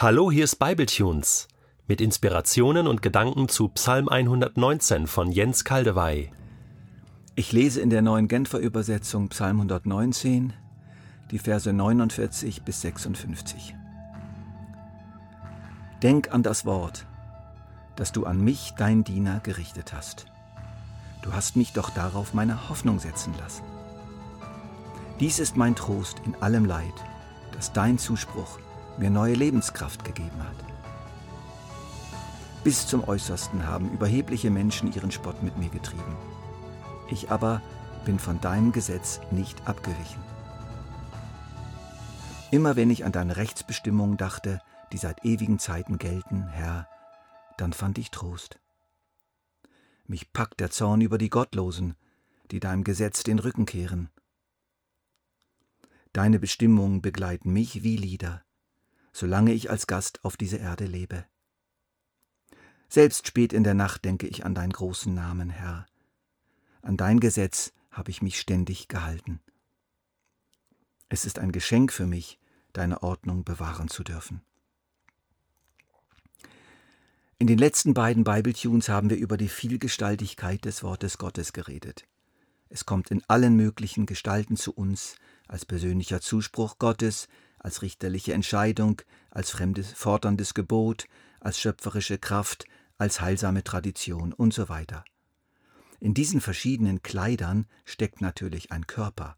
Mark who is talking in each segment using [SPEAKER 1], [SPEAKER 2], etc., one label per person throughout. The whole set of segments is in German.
[SPEAKER 1] Hallo, hier ist Bibletunes mit Inspirationen und Gedanken zu Psalm 119 von Jens Kaldewey.
[SPEAKER 2] Ich lese in der neuen Genfer Übersetzung Psalm 119, die Verse 49 bis 56. Denk an das Wort, das du an mich, dein Diener, gerichtet hast. Du hast mich doch darauf meine Hoffnung setzen lassen. Dies ist mein Trost in allem Leid, dass dein Zuspruch mir neue Lebenskraft gegeben hat. Bis zum Äußersten haben überhebliche Menschen ihren Spott mit mir getrieben. Ich aber bin von deinem Gesetz nicht abgewichen. Immer wenn ich an deine Rechtsbestimmungen dachte, die seit ewigen Zeiten gelten, Herr, dann fand ich Trost. Mich packt der Zorn über die Gottlosen, die deinem Gesetz den Rücken kehren. Deine Bestimmungen begleiten mich wie Lieder solange ich als Gast auf dieser Erde lebe. Selbst spät in der Nacht denke ich an deinen großen Namen, Herr. An dein Gesetz habe ich mich ständig gehalten. Es ist ein Geschenk für mich, deine Ordnung bewahren zu dürfen. In den letzten beiden Bibletunes haben wir über die Vielgestaltigkeit des Wortes Gottes geredet. Es kommt in allen möglichen Gestalten zu uns, als persönlicher Zuspruch Gottes, als richterliche Entscheidung, als fremdes, forderndes Gebot, als schöpferische Kraft, als heilsame Tradition und so weiter. In diesen verschiedenen Kleidern steckt natürlich ein Körper.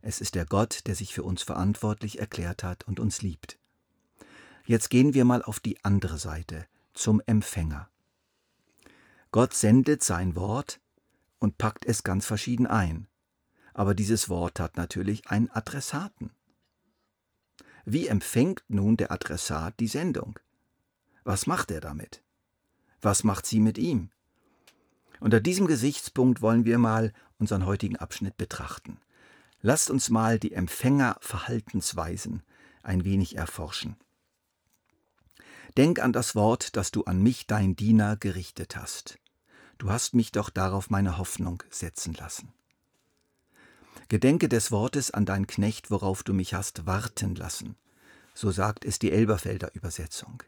[SPEAKER 2] Es ist der Gott, der sich für uns verantwortlich erklärt hat und uns liebt. Jetzt gehen wir mal auf die andere Seite, zum Empfänger. Gott sendet sein Wort und packt es ganz verschieden ein. Aber dieses Wort hat natürlich einen Adressaten. Wie empfängt nun der Adressat die Sendung? Was macht er damit? Was macht sie mit ihm? Unter diesem Gesichtspunkt wollen wir mal unseren heutigen Abschnitt betrachten. Lasst uns mal die Empfängerverhaltensweisen ein wenig erforschen. Denk an das Wort, das du an mich, dein Diener, gerichtet hast. Du hast mich doch darauf meine Hoffnung setzen lassen. Gedenke des Wortes an dein Knecht, worauf du mich hast warten lassen. So sagt es die Elberfelder Übersetzung.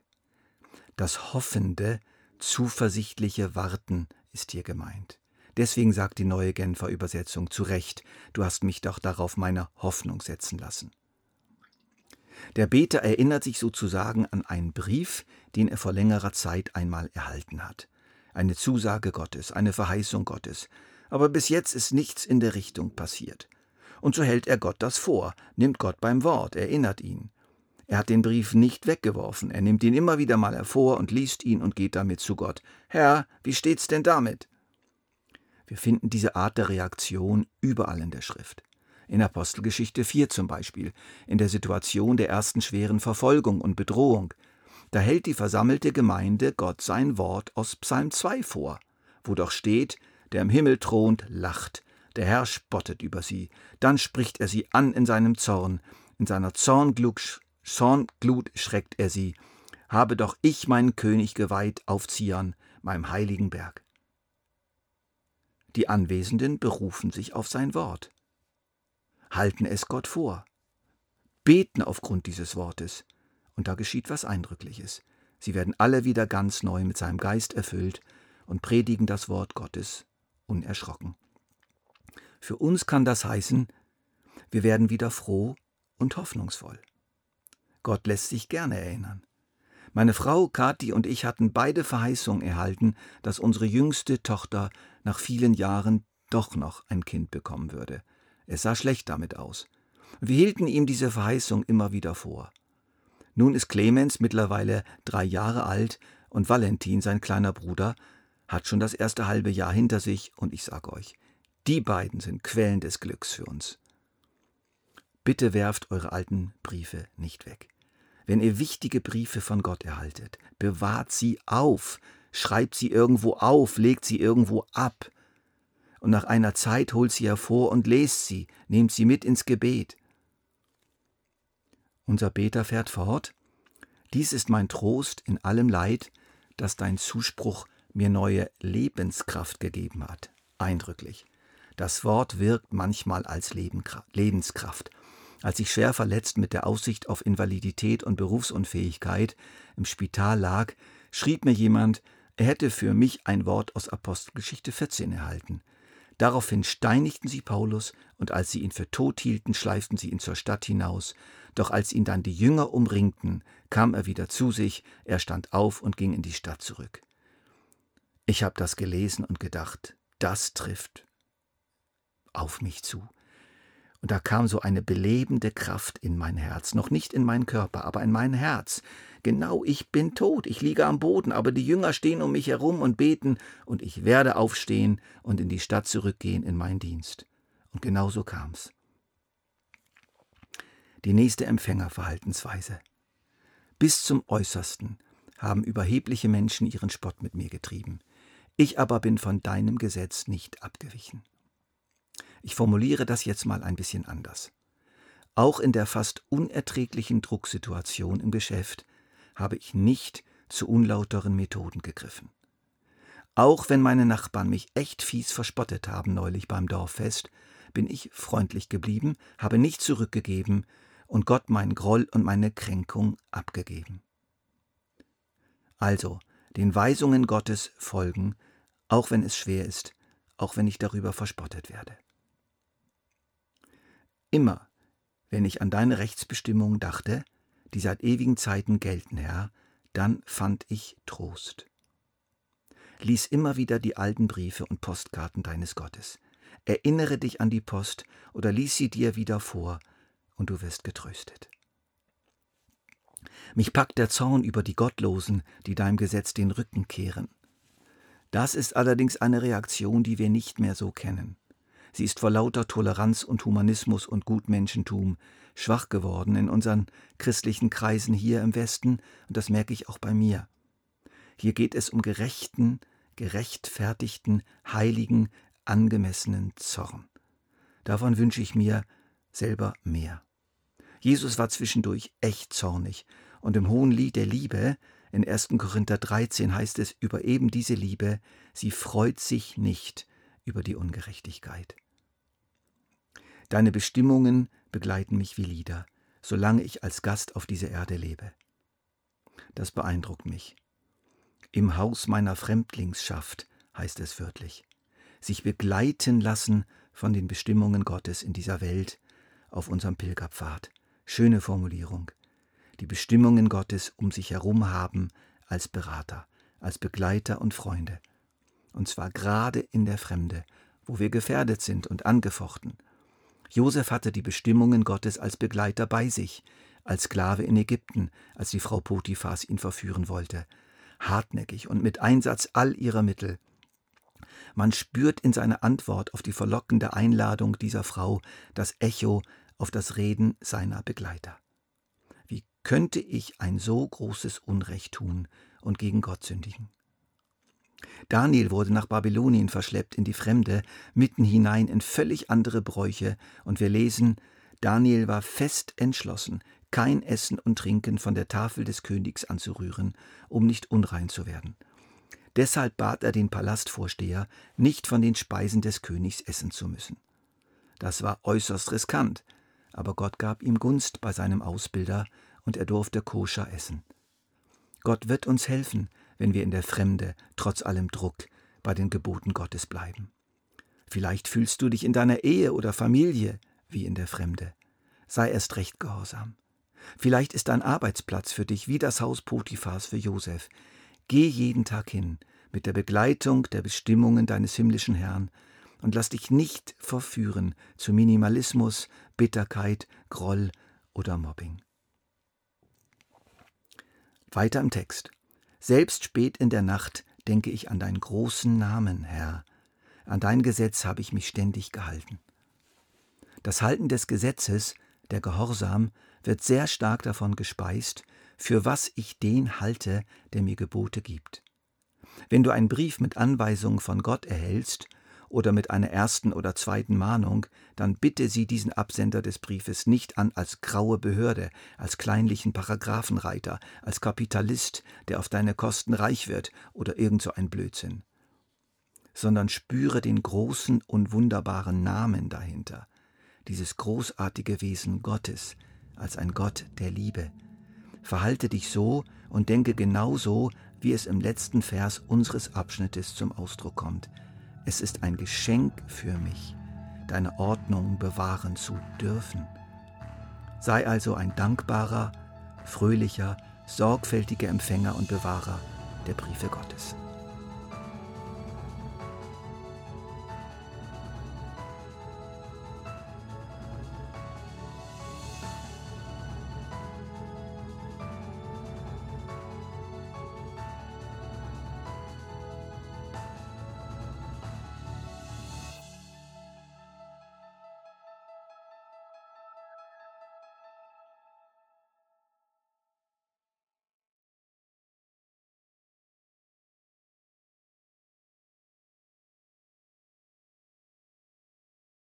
[SPEAKER 2] Das hoffende, zuversichtliche Warten ist hier gemeint. Deswegen sagt die neue Genfer Übersetzung zu Recht, du hast mich doch darauf meine Hoffnung setzen lassen. Der Beter erinnert sich sozusagen an einen Brief, den er vor längerer Zeit einmal erhalten hat. Eine Zusage Gottes, eine Verheißung Gottes, aber bis jetzt ist nichts in der Richtung passiert. Und so hält er Gott das vor, nimmt Gott beim Wort, erinnert ihn. Er hat den Brief nicht weggeworfen, er nimmt ihn immer wieder mal hervor und liest ihn und geht damit zu Gott. Herr, wie steht's denn damit? Wir finden diese Art der Reaktion überall in der Schrift. In Apostelgeschichte 4 zum Beispiel, in der Situation der ersten schweren Verfolgung und Bedrohung. Da hält die versammelte Gemeinde Gott sein Wort aus Psalm 2 vor, wo doch steht, der im Himmel thront, lacht, der Herr spottet über sie, dann spricht er sie an in seinem Zorn, in seiner Zornglut, Zornglut schreckt er sie, habe doch ich meinen König geweiht auf Zion, meinem heiligen Berg. Die Anwesenden berufen sich auf sein Wort, halten es Gott vor, beten aufgrund dieses Wortes, und da geschieht was Eindrückliches. Sie werden alle wieder ganz neu mit seinem Geist erfüllt und predigen das Wort Gottes unerschrocken. Für uns kann das heißen, wir werden wieder froh und hoffnungsvoll. Gott lässt sich gerne erinnern. Meine Frau Kathi und ich hatten beide Verheißung erhalten, dass unsere jüngste Tochter nach vielen Jahren doch noch ein Kind bekommen würde. Es sah schlecht damit aus. Wir hielten ihm diese Verheißung immer wieder vor. Nun ist Clemens mittlerweile drei Jahre alt und Valentin, sein kleiner Bruder, hat schon das erste halbe Jahr hinter sich und ich sage euch, die beiden sind Quellen des Glücks für uns. Bitte werft eure alten Briefe nicht weg. Wenn ihr wichtige Briefe von Gott erhaltet, bewahrt sie auf, schreibt sie irgendwo auf, legt sie irgendwo ab. Und nach einer Zeit holt sie hervor und lest sie, nehmt sie mit ins Gebet. Unser Beter fährt fort. Dies ist mein Trost in allem Leid, dass dein Zuspruch mir neue Lebenskraft gegeben hat. Eindrücklich. Das Wort wirkt manchmal als Lebenskraft. Als ich schwer verletzt mit der Aussicht auf Invalidität und Berufsunfähigkeit im Spital lag, schrieb mir jemand, er hätte für mich ein Wort aus Apostelgeschichte 14 erhalten. Daraufhin steinigten sie Paulus, und als sie ihn für tot hielten, schleiften sie ihn zur Stadt hinaus. Doch als ihn dann die Jünger umringten, kam er wieder zu sich, er stand auf und ging in die Stadt zurück. Ich habe das gelesen und gedacht, das trifft auf mich zu. Und da kam so eine belebende Kraft in mein Herz, noch nicht in meinen Körper, aber in mein Herz. Genau, ich bin tot, ich liege am Boden, aber die Jünger stehen um mich herum und beten, und ich werde aufstehen und in die Stadt zurückgehen in meinen Dienst. Und genau so kam's. Die nächste Empfängerverhaltensweise. Bis zum Äußersten haben überhebliche Menschen ihren Spott mit mir getrieben. Ich aber bin von deinem Gesetz nicht abgewichen. Ich formuliere das jetzt mal ein bisschen anders. Auch in der fast unerträglichen Drucksituation im Geschäft habe ich nicht zu unlauteren Methoden gegriffen. Auch wenn meine Nachbarn mich echt fies verspottet haben neulich beim Dorffest, bin ich freundlich geblieben, habe nicht zurückgegeben und Gott meinen Groll und meine Kränkung abgegeben. Also, den Weisungen Gottes folgen, auch wenn es schwer ist, auch wenn ich darüber verspottet werde. Immer, wenn ich an deine Rechtsbestimmungen dachte, die seit ewigen Zeiten gelten, Herr, dann fand ich Trost. Lies immer wieder die alten Briefe und Postkarten deines Gottes. Erinnere dich an die Post oder lies sie dir wieder vor, und du wirst getröstet. Mich packt der Zorn über die Gottlosen, die deinem Gesetz den Rücken kehren. Das ist allerdings eine Reaktion, die wir nicht mehr so kennen. Sie ist vor lauter Toleranz und Humanismus und Gutmenschentum schwach geworden in unseren christlichen Kreisen hier im Westen, und das merke ich auch bei mir. Hier geht es um gerechten, gerechtfertigten, heiligen, angemessenen Zorn. Davon wünsche ich mir selber mehr. Jesus war zwischendurch echt zornig, und im Hohen Lied der Liebe in 1. Korinther 13 heißt es über eben diese Liebe, sie freut sich nicht über die Ungerechtigkeit. Deine Bestimmungen begleiten mich wie Lieder, solange ich als Gast auf dieser Erde lebe. Das beeindruckt mich. Im Haus meiner Fremdlingsschaft heißt es wörtlich, sich begleiten lassen von den Bestimmungen Gottes in dieser Welt auf unserem Pilgerpfad. Schöne Formulierung. Die Bestimmungen Gottes um sich herum haben als Berater, als Begleiter und Freunde und zwar gerade in der Fremde, wo wir gefährdet sind und angefochten. Josef hatte die Bestimmungen Gottes als Begleiter bei sich, als Sklave in Ägypten, als die Frau Potiphas ihn verführen wollte. Hartnäckig und mit Einsatz all ihrer Mittel. Man spürt in seiner Antwort auf die verlockende Einladung dieser Frau das Echo auf das Reden seiner Begleiter. Könnte ich ein so großes Unrecht tun und gegen Gott sündigen? Daniel wurde nach Babylonien verschleppt in die Fremde, mitten hinein in völlig andere Bräuche, und wir lesen, Daniel war fest entschlossen, kein Essen und Trinken von der Tafel des Königs anzurühren, um nicht unrein zu werden. Deshalb bat er den Palastvorsteher, nicht von den Speisen des Königs essen zu müssen. Das war äußerst riskant, aber Gott gab ihm Gunst bei seinem Ausbilder, und er durfte koscher essen. Gott wird uns helfen, wenn wir in der Fremde, trotz allem Druck, bei den Geboten Gottes bleiben. Vielleicht fühlst du dich in deiner Ehe oder Familie wie in der Fremde. Sei erst recht gehorsam. Vielleicht ist dein Arbeitsplatz für dich wie das Haus Potiphas für Josef. Geh jeden Tag hin mit der Begleitung der Bestimmungen deines himmlischen Herrn und lass dich nicht verführen zu Minimalismus, Bitterkeit, Groll oder Mobbing. Weiter im Text. Selbst spät in der Nacht denke ich an deinen großen Namen, Herr. An dein Gesetz habe ich mich ständig gehalten. Das Halten des Gesetzes, der Gehorsam, wird sehr stark davon gespeist, für was ich den halte, der mir Gebote gibt. Wenn du einen Brief mit Anweisungen von Gott erhältst oder mit einer ersten oder zweiten Mahnung, dann bitte sie diesen Absender des Briefes nicht an als graue Behörde, als kleinlichen Paragraphenreiter, als Kapitalist, der auf deine Kosten reich wird oder irgend so ein Blödsinn, sondern spüre den großen und wunderbaren Namen dahinter, dieses großartige Wesen Gottes als ein Gott der Liebe. Verhalte dich so und denke genauso, wie es im letzten Vers unseres Abschnittes zum Ausdruck kommt. Es ist ein Geschenk für mich, deine Ordnung bewahren zu dürfen. Sei also ein dankbarer, fröhlicher, sorgfältiger Empfänger und Bewahrer der Briefe Gottes.